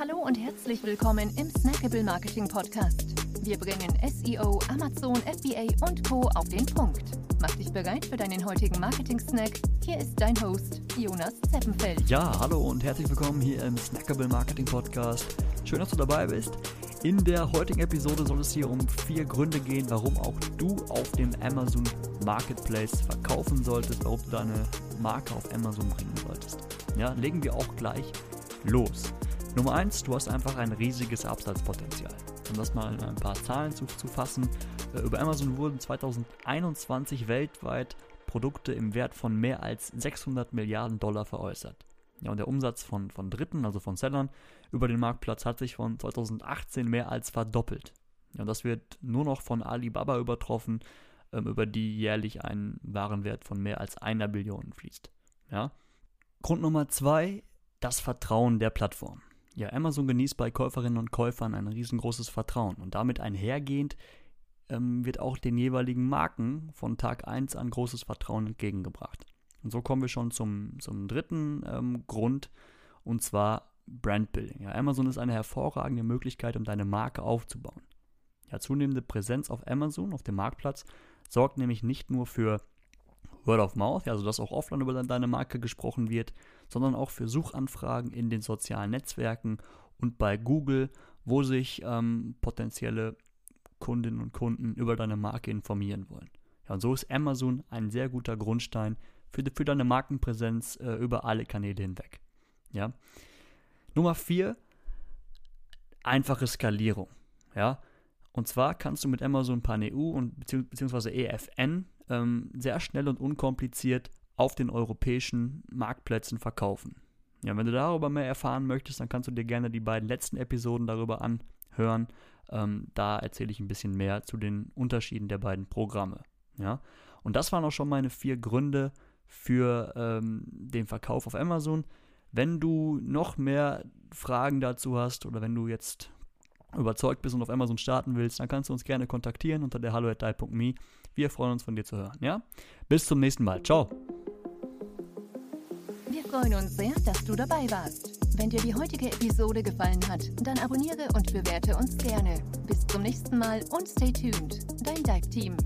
Hallo und herzlich willkommen im Snackable Marketing Podcast. Wir bringen SEO, Amazon, FBA und Co. auf den Punkt. Mach dich bereit für deinen heutigen Marketing-Snack. Hier ist dein Host, Jonas Zeppenfeld. Ja, hallo und herzlich willkommen hier im Snackable Marketing Podcast. Schön, dass du dabei bist. In der heutigen Episode soll es hier um vier Gründe gehen, warum auch du auf dem Amazon Marketplace verkaufen solltest, warum du deine Marke auf Amazon bringen solltest. Ja, legen wir auch gleich los. Nummer eins, du hast einfach ein riesiges Absatzpotenzial. Um das mal in ein paar Zahlen zu, zu fassen, äh, über Amazon wurden 2021 weltweit Produkte im Wert von mehr als 600 Milliarden Dollar veräußert. Ja, und der Umsatz von, von Dritten, also von Sellern, über den Marktplatz hat sich von 2018 mehr als verdoppelt. Ja, und das wird nur noch von Alibaba übertroffen, ähm, über die jährlich ein Warenwert von mehr als einer Billion fließt. Ja. Grund Nummer zwei, das Vertrauen der Plattform. Ja, Amazon genießt bei Käuferinnen und Käufern ein riesengroßes Vertrauen und damit einhergehend ähm, wird auch den jeweiligen Marken von Tag 1 an großes Vertrauen entgegengebracht. Und so kommen wir schon zum, zum dritten ähm, Grund, und zwar Brandbuilding. Ja, Amazon ist eine hervorragende Möglichkeit, um deine Marke aufzubauen. Ja, zunehmende Präsenz auf Amazon, auf dem Marktplatz, sorgt nämlich nicht nur für Word of Mouth, also dass auch offline über deine Marke gesprochen wird, sondern auch für Suchanfragen in den sozialen Netzwerken und bei Google, wo sich ähm, potenzielle Kundinnen und Kunden über deine Marke informieren wollen. Ja, und so ist Amazon ein sehr guter Grundstein für, für deine Markenpräsenz äh, über alle Kanäle hinweg. Ja. Nummer vier, einfache Skalierung. Ja. Und zwar kannst du mit Amazon Pan EU und beziehungsweise EFN ähm, sehr schnell und unkompliziert auf den europäischen Marktplätzen verkaufen. Ja, wenn du darüber mehr erfahren möchtest, dann kannst du dir gerne die beiden letzten Episoden darüber anhören. Ähm, da erzähle ich ein bisschen mehr zu den Unterschieden der beiden Programme. Ja, und das waren auch schon meine vier Gründe, für ähm, den Verkauf auf Amazon. Wenn du noch mehr Fragen dazu hast oder wenn du jetzt überzeugt bist und auf Amazon starten willst, dann kannst du uns gerne kontaktieren unter der hallo@dai.me. Wir freuen uns von dir zu hören, ja? Bis zum nächsten Mal. Ciao. Wir freuen uns sehr, dass du dabei warst. Wenn dir die heutige Episode gefallen hat, dann abonniere und bewerte uns gerne. Bis zum nächsten Mal und stay tuned. Dein Dive Team.